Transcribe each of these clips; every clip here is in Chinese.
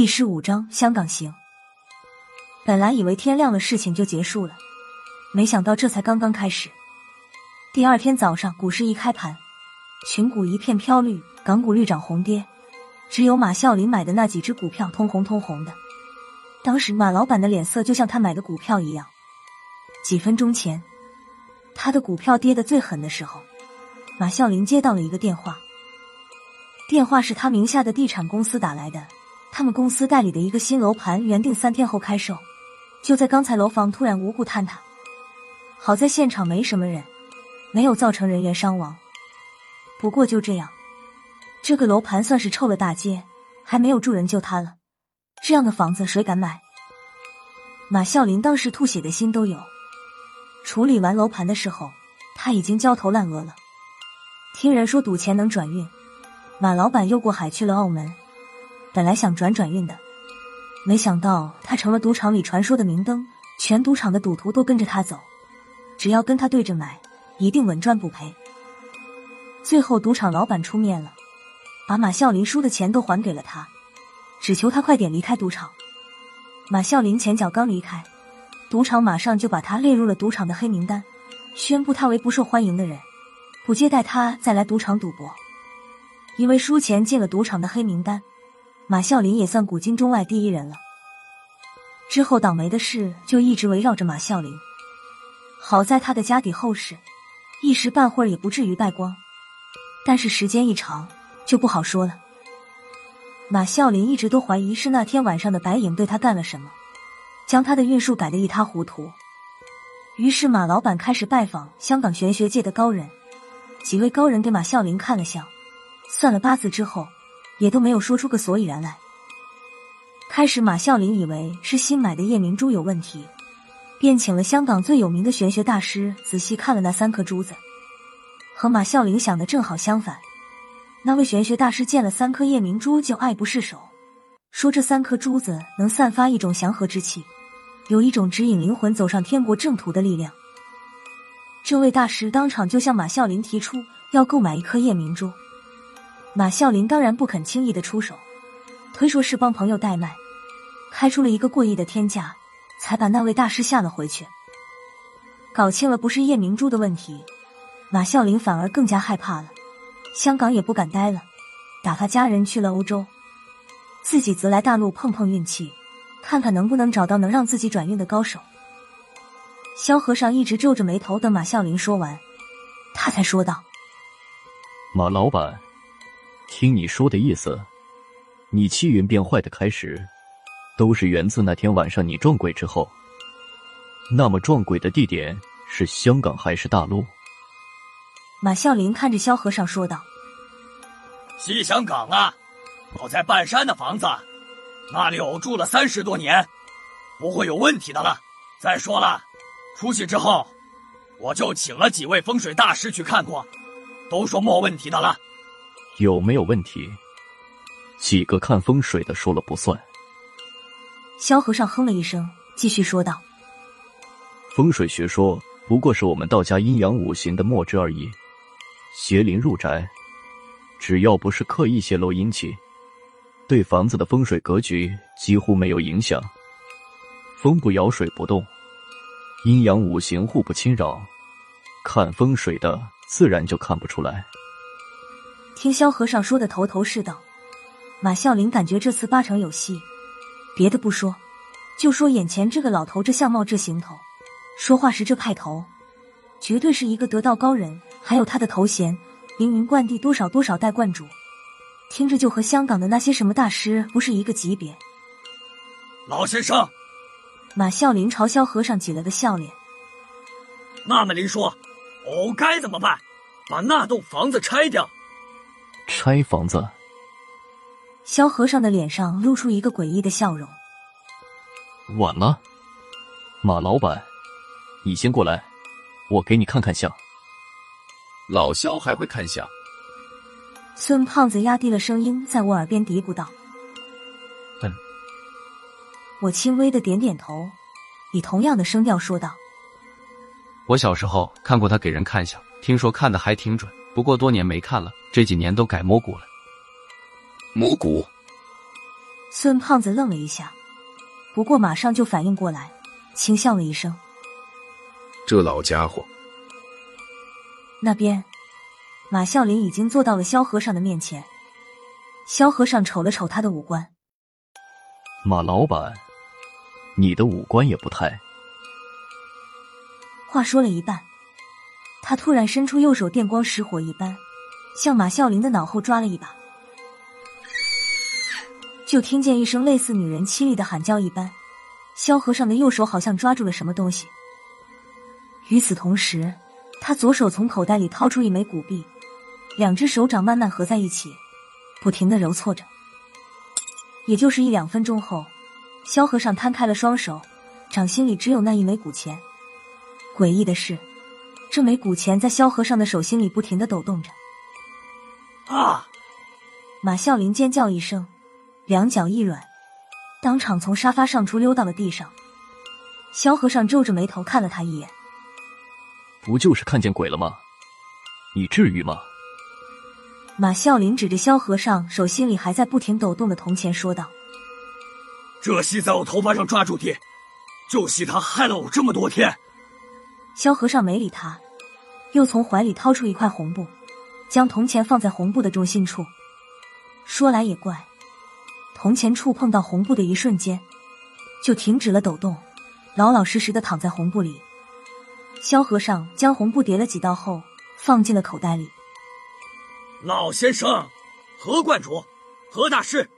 第十五章香港行。本来以为天亮了事情就结束了，没想到这才刚刚开始。第二天早上，股市一开盘，群股一片飘绿，港股绿涨红跌，只有马啸林买的那几只股票通红通红的。当时马老板的脸色就像他买的股票一样。几分钟前，他的股票跌得最狠的时候，马啸林接到了一个电话，电话是他名下的地产公司打来的。他们公司代理的一个新楼盘原定三天后开售，就在刚才楼房突然无故坍塌，好在现场没什么人，没有造成人员伤亡。不过就这样，这个楼盘算是臭了大街，还没有住人就塌了。这样的房子谁敢买？马啸林当时吐血的心都有。处理完楼盘的时候，他已经焦头烂额了。听人说赌钱能转运，马老板又过海去了澳门。本来想转转运的，没想到他成了赌场里传说的明灯，全赌场的赌徒都跟着他走，只要跟他对着买，一定稳赚不赔。最后赌场老板出面了，把马啸林输的钱都还给了他，只求他快点离开赌场。马啸林前脚刚离开，赌场马上就把他列入了赌场的黑名单，宣布他为不受欢迎的人，不接待他再来赌场赌博，因为输钱进了赌场的黑名单。马啸林也算古今中外第一人了。之后倒霉的事就一直围绕着马啸林。好在他的家底厚实，一时半会儿也不至于败光。但是时间一长就不好说了。马啸林一直都怀疑是那天晚上的白影对他干了什么，将他的运数改得一塌糊涂。于是马老板开始拜访香港玄学界的高人，几位高人给马啸林看了相，算了八字之后。也都没有说出个所以然来。开始，马啸林以为是新买的夜明珠有问题，便请了香港最有名的玄学大师仔细看了那三颗珠子。和马啸林想的正好相反，那位玄学大师见了三颗夜明珠就爱不释手，说这三颗珠子能散发一种祥和之气，有一种指引灵魂走上天国正途的力量。这位大师当场就向马啸林提出要购买一颗夜明珠。马啸林当然不肯轻易的出手，推说是帮朋友代卖，开出了一个过亿的天价，才把那位大师吓了回去。搞清了不是夜明珠的问题，马啸林反而更加害怕了，香港也不敢待了，打发家人去了欧洲，自己则来大陆碰碰运气，看看能不能找到能让自己转运的高手。萧和尚一直皱着眉头等马啸林说完，他才说道：“马老板。”听你说的意思，你气运变坏的开始，都是源自那天晚上你撞鬼之后。那么撞鬼的地点是香港还是大陆？马啸林看着萧和尚说道：“西香港啊，我在半山的房子，那里我住了三十多年，不会有问题的了。再说了，出去之后，我就请了几位风水大师去看过，都说没问题的了。”有没有问题？几个看风水的说了不算。萧和尚哼了一声，继续说道：“风水学说不过是我们道家阴阳五行的墨汁而已。邪灵入宅，只要不是刻意泄露阴气，对房子的风水格局几乎没有影响。风不摇，水不动，阴阳五行互不侵扰，看风水的自然就看不出来。”听萧和尚说的头头是道，马啸林感觉这次八成有戏。别的不说，就说眼前这个老头这相貌这行头，说话时这派头，绝对是一个得道高人。还有他的头衔“凌云观地多少多少代观主”，听着就和香港的那些什么大师不是一个级别。老先生，马啸林朝萧和尚挤了个笑脸。那么您说，我该怎么办？把那栋房子拆掉？拆房子，萧和尚的脸上露出一个诡异的笑容。晚了，马老板，你先过来，我给你看看相。老萧还会看相？孙胖子压低了声音在我耳边嘀咕道：“嗯。”我轻微的点点头，以同样的声调说道：“我小时候看过他给人看相，听说看的还挺准。”不过多年没看了，这几年都改摸骨了。摸骨，孙胖子愣了一下，不过马上就反应过来，轻笑了一声。这老家伙。那边，马啸林已经坐到了萧和尚的面前。萧和尚瞅了瞅他的五官，马老板，你的五官也不太……话说了一半，他突然伸出右手，电光石火一般，向马啸林的脑后抓了一把。就听见一声类似女人凄厉的喊叫一般，萧和尚的右手好像抓住了什么东西。与此同时，他左手从口袋里掏出一枚古币，两只手掌慢慢合在一起，不停的揉搓着。也就是一两分钟后，萧和尚摊开了双手，掌心里只有那一枚古钱。诡异的是，这枚古钱在萧和尚的手心里不停的抖动着。啊！马啸林尖叫一声。两脚一软，当场从沙发上出溜到了地上。萧和尚皱着眉头看了他一眼：“不就是看见鬼了吗？你至于吗？”马啸林指着萧和尚手心里还在不停抖动的铜钱说道：“这戏在我头发上抓住的，就系他害了我这么多天。”萧和尚没理他，又从怀里掏出一块红布，将铜钱放在红布的中心处。说来也怪。铜钱触碰到红布的一瞬间，就停止了抖动，老老实实的躺在红布里。萧和尚将红布叠了几道后，放进了口袋里。老先生，何观主，何大师。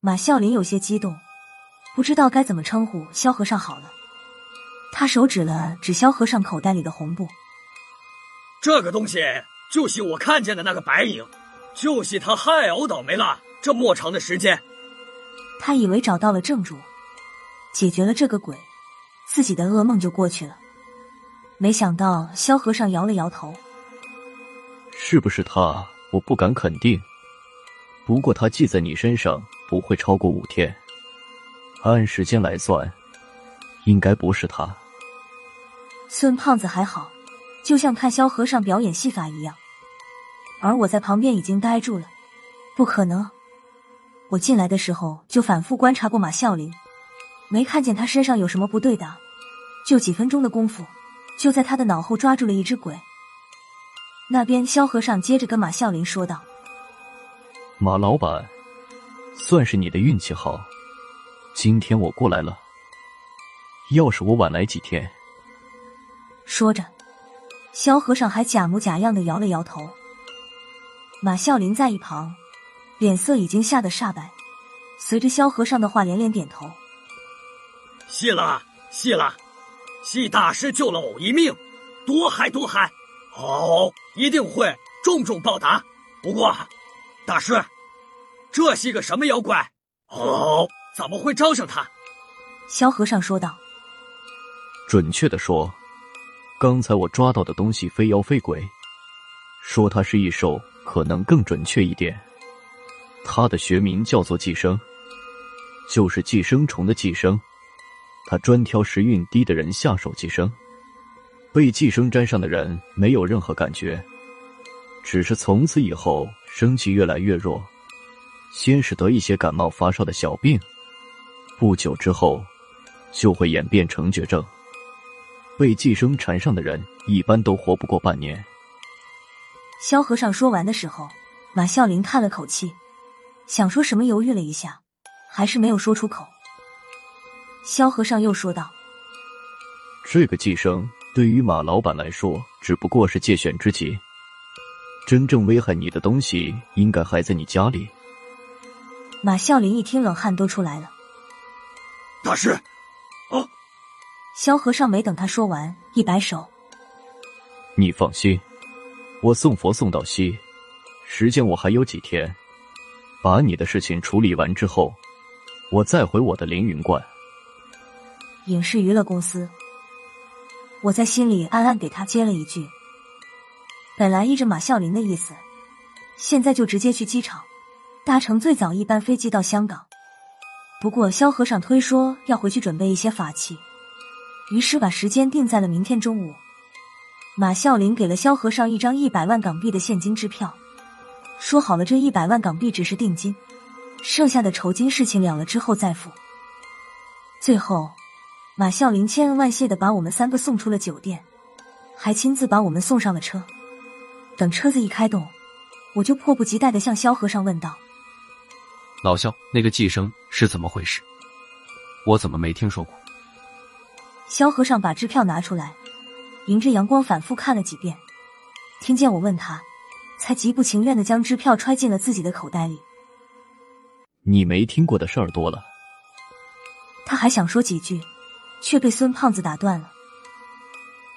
马啸林有些激动，不知道该怎么称呼萧和尚好了。他手指了指萧和尚口袋里的红布，这个东西就是我看见的那个白影，就是他害我倒霉了这么长的时间。他以为找到了正主，解决了这个鬼，自己的噩梦就过去了。没想到萧和尚摇了摇头：“是不是他？我不敢肯定。不过他记在你身上不会超过五天，按时间来算，应该不是他。”孙胖子还好，就像看萧和尚表演戏法一样，而我在旁边已经呆住了，不可能。我进来的时候就反复观察过马啸林，没看见他身上有什么不对的。就几分钟的功夫，就在他的脑后抓住了一只鬼。那边萧和尚接着跟马啸林说道：“马老板，算是你的运气好，今天我过来了。要是我晚来几天……”说着，萧和尚还假模假样的摇了摇头。马啸林在一旁。脸色已经吓得煞白，随着萧和尚的话连连点头。谢了，谢了，谢大师救了我一命，多嗨多嗨！哦，一定会重重报答。不过，大师，这是个什么妖怪？哦，怎么会招上他？萧和尚说道：“准确的说，刚才我抓到的东西非妖非鬼，说它是异兽，可能更准确一点。”它的学名叫做寄生，就是寄生虫的寄生。它专挑时运低的人下手寄生，被寄生粘上的人没有任何感觉，只是从此以后生气越来越弱，先是得一些感冒发烧的小病，不久之后就会演变成绝症。被寄生缠上的人一般都活不过半年。萧和尚说完的时候，马啸林叹了口气。想说什么，犹豫了一下，还是没有说出口。萧和尚又说道：“这个寄生对于马老板来说只不过是借选之极，真正危害你的东西应该还在你家里。”马啸林一听，冷汗都出来了。大师，啊！萧和尚没等他说完，一摆手：“你放心，我送佛送到西，时间我还有几天。”把你的事情处理完之后，我再回我的凌云观。影视娱乐公司，我在心里暗暗给他接了一句。本来依着马啸林的意思，现在就直接去机场，搭乘最早一班飞机到香港。不过萧和尚推说要回去准备一些法器，于是把时间定在了明天中午。马啸林给了萧和尚一张一百万港币的现金支票。说好了，这一百万港币只是定金，剩下的酬金事情了了之后再付。最后，马孝林千恩万谢的把我们三个送出了酒店，还亲自把我们送上了车。等车子一开动，我就迫不及待的向萧和尚问道：“老萧，那个寄生是怎么回事？我怎么没听说过？”萧和尚把支票拿出来，迎着阳光反复看了几遍，听见我问他，才极不情愿的将支票揣进了自己的口袋里。你没听过的事儿多了。他还想说几句，却被孙胖子打断了。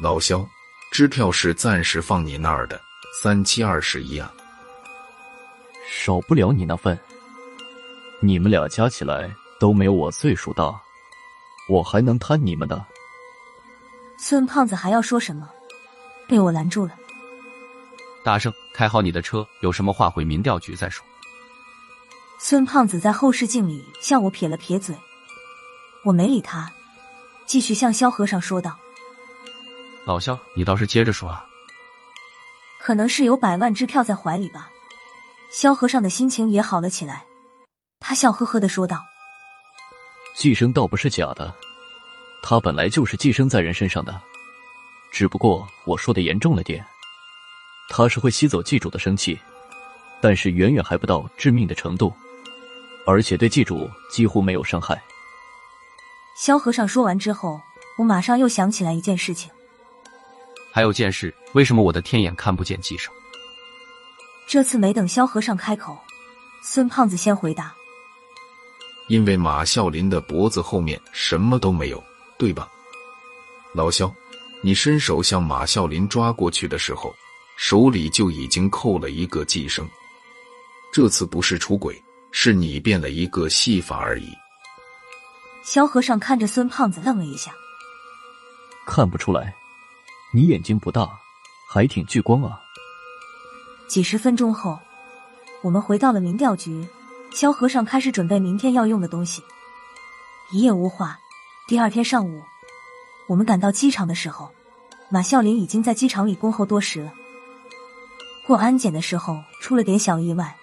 老萧，支票是暂时放你那儿的，三七二十一啊，少不了你那份。你们俩加起来都没有我岁数大，我还能贪你们的？孙胖子还要说什么，被我拦住了。大圣，开好你的车，有什么话回民调局再说。孙胖子在后视镜里向我撇了撇嘴。我没理他，继续向萧和尚说道：“老萧，你倒是接着说啊。”可能是有百万支票在怀里吧，萧和尚的心情也好了起来。他笑呵呵的说道：“寄生倒不是假的，他本来就是寄生在人身上的，只不过我说的严重了点。他是会吸走祭主的生气，但是远远还不到致命的程度，而且对祭主几乎没有伤害。”萧和尚说完之后，我马上又想起来一件事情。还有件事，为什么我的天眼看不见寄生？这次没等萧和尚开口，孙胖子先回答：“因为马啸林的脖子后面什么都没有，对吧？老肖，你伸手向马啸林抓过去的时候，手里就已经扣了一个寄生。这次不是出轨，是你变了一个戏法而已。”萧和尚看着孙胖子，愣了一下。看不出来，你眼睛不大，还挺聚光啊。几十分钟后，我们回到了民调局，萧和尚开始准备明天要用的东西。一夜无话。第二天上午，我们赶到机场的时候，马孝林已经在机场里恭候多时了。过安检的时候出了点小意外，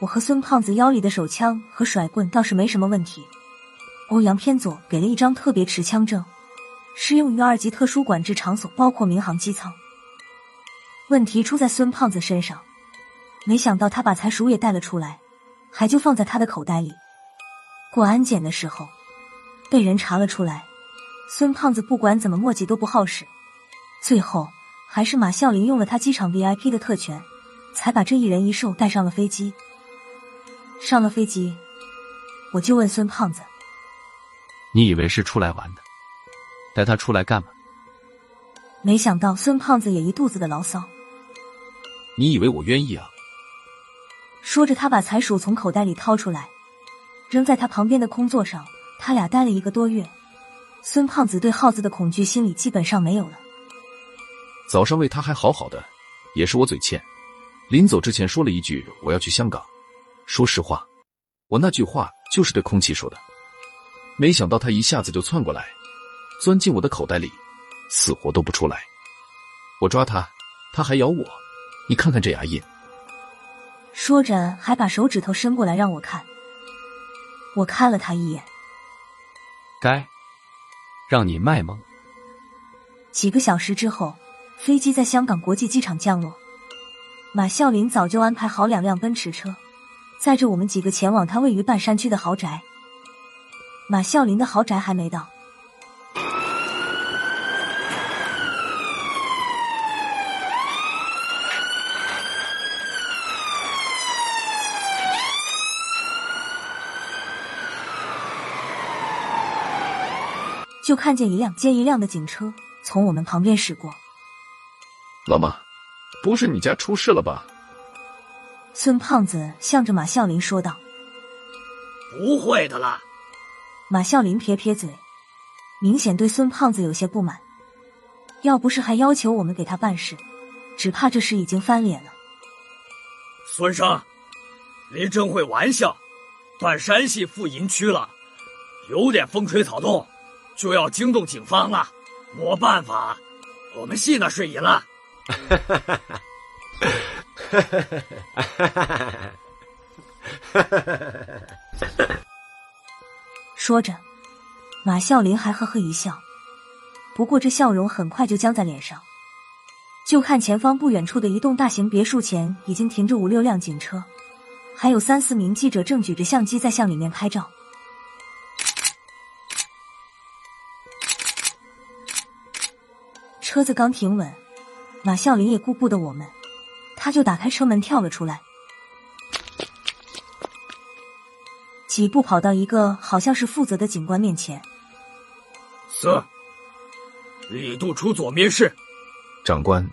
我和孙胖子腰里的手枪和甩棍倒是没什么问题。欧阳偏左给了一张特别持枪证，适用于二级特殊管制场所，包括民航机舱。问题出在孙胖子身上，没想到他把财鼠也带了出来，还就放在他的口袋里。过安检的时候，被人查了出来。孙胖子不管怎么磨叽都不好使，最后还是马啸林用了他机场 VIP 的特权，才把这一人一兽带上了飞机。上了飞机，我就问孙胖子。你以为是出来玩的，带他出来干嘛？没想到孙胖子也一肚子的牢骚。你以为我愿意啊？说着，他把财鼠从口袋里掏出来，扔在他旁边的空座上。他俩待了一个多月，孙胖子对耗子的恐惧心理基本上没有了。早上喂他还好好的，也是我嘴欠。临走之前说了一句我要去香港。说实话，我那句话就是对空气说的。没想到他一下子就窜过来，钻进我的口袋里，死活都不出来。我抓他，他还咬我，你看看这牙印。说着，还把手指头伸过来让我看。我看了他一眼，该让你卖萌。几个小时之后，飞机在香港国际机场降落。马啸林早就安排好两辆奔驰车，载着我们几个前往他位于半山区的豪宅。马啸林的豪宅还没到，就看见一辆接一辆的警车从我们旁边驶过。老马，不是你家出事了吧？孙胖子向着马啸林说道：“不会的啦。”马啸林撇撇嘴，明显对孙胖子有些不满。要不是还要求我们给他办事，只怕这事已经翻脸了。孙生，您真会玩笑！断山系副营区了，有点风吹草动，就要惊动警方了。没办法，我们戏那是赢了。说着，马孝林还呵呵一笑，不过这笑容很快就僵在脸上。就看前方不远处的一栋大型别墅前，已经停着五六辆警车，还有三四名记者正举着相机在向里面拍照。车子刚停稳，马孝林也顾不得我们，他就打开车门跳了出来，几步跑到一个好像是负责的警官面前。Sir，李渡出左面试。长官，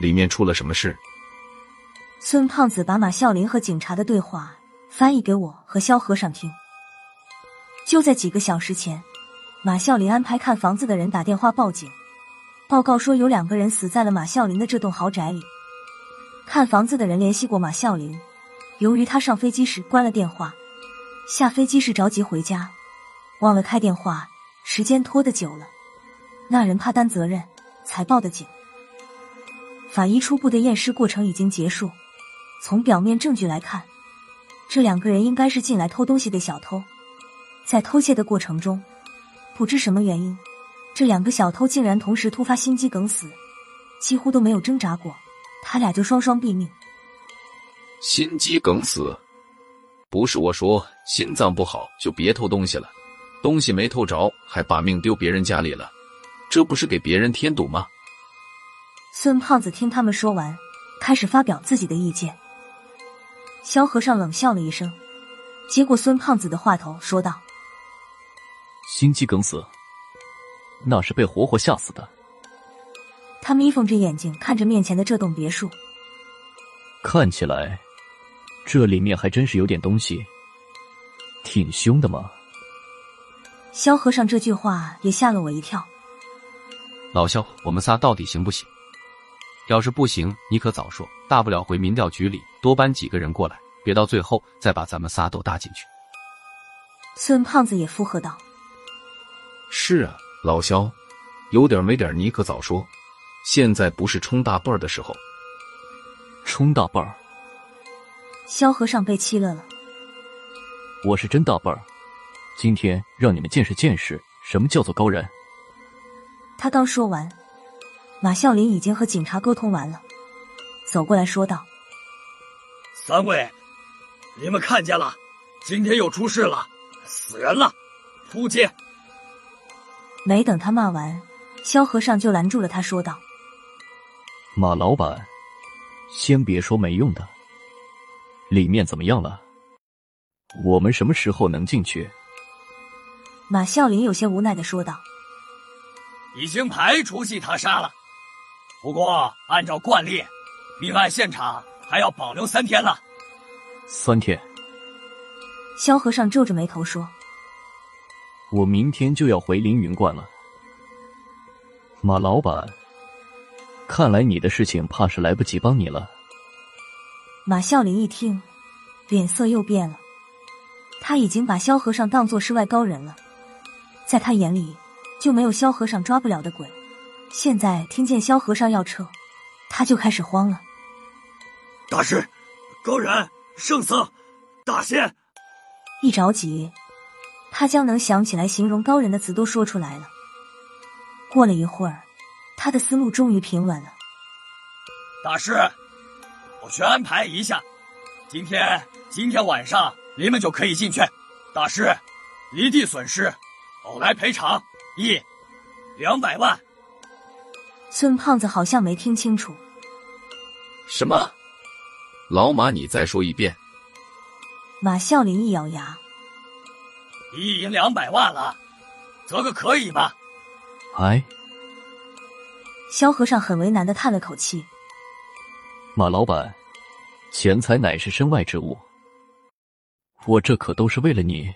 里面出了什么事？孙胖子把马孝林和警察的对话翻译给我和萧和尚听。就在几个小时前，马孝林安排看房子的人打电话报警，报告说有两个人死在了马孝林的这栋豪宅里。看房子的人联系过马孝林，由于他上飞机时关了电话，下飞机时着急回家，忘了开电话，时间拖得久了，那人怕担责任，才报的警。法医初步的验尸过程已经结束，从表面证据来看，这两个人应该是进来偷东西的小偷。在偷窃的过程中，不知什么原因，这两个小偷竟然同时突发心肌梗死，几乎都没有挣扎过，他俩就双双毙命。心肌梗死？不是我说，心脏不好就别偷东西了，东西没偷着，还把命丢别人家里了，这不是给别人添堵吗？孙胖子听他们说完，开始发表自己的意见。萧和尚冷笑了一声，接过孙胖子的话头说道。心肌梗死，那是被活活吓死的。他眯缝着眼睛看着面前的这栋别墅，看起来这里面还真是有点东西，挺凶的嘛。萧和尚这句话也吓了我一跳。老萧，我们仨到底行不行？要是不行，你可早说，大不了回民调局里多搬几个人过来，别到最后再把咱们仨都搭进去。孙胖子也附和道。是啊，老肖，有点没点你可早说，现在不是冲大辈儿的时候。冲大辈儿，萧和尚被气乐了。我是真大辈儿，今天让你们见识见识什么叫做高人。他刚说完，马啸林已经和警察沟通完了，走过来说道：“三位，你们看见了，今天又出事了，死人了，扑街。”没等他骂完，萧和尚就拦住了他，说道：“马老板，先别说没用的，里面怎么样了？我们什么时候能进去？”马啸林有些无奈的说道：“已经排除系他杀了，不过按照惯例，命案现场还要保留三天了。”三天。萧和尚皱着眉头说。我明天就要回凌云观了，马老板，看来你的事情怕是来不及帮你了。马孝林一听，脸色又变了。他已经把萧和尚当作世外高人了，在他眼里就没有萧和尚抓不了的鬼。现在听见萧和尚要撤，他就开始慌了。大师，高人，圣僧，大仙，一着急。他将能想起来形容高人的词都说出来了。过了一会儿，他的思路终于平稳了。大师，我去安排一下，今天今天晚上你们就可以进去。大师，一地损失，我来赔偿一两百万。孙胖子好像没听清楚。什么？老马，你再说一遍。马啸林一咬牙。一赢两百万了，这个可以吧？哎，萧和尚很为难的叹了口气。马老板，钱财乃是身外之物，我这可都是为了你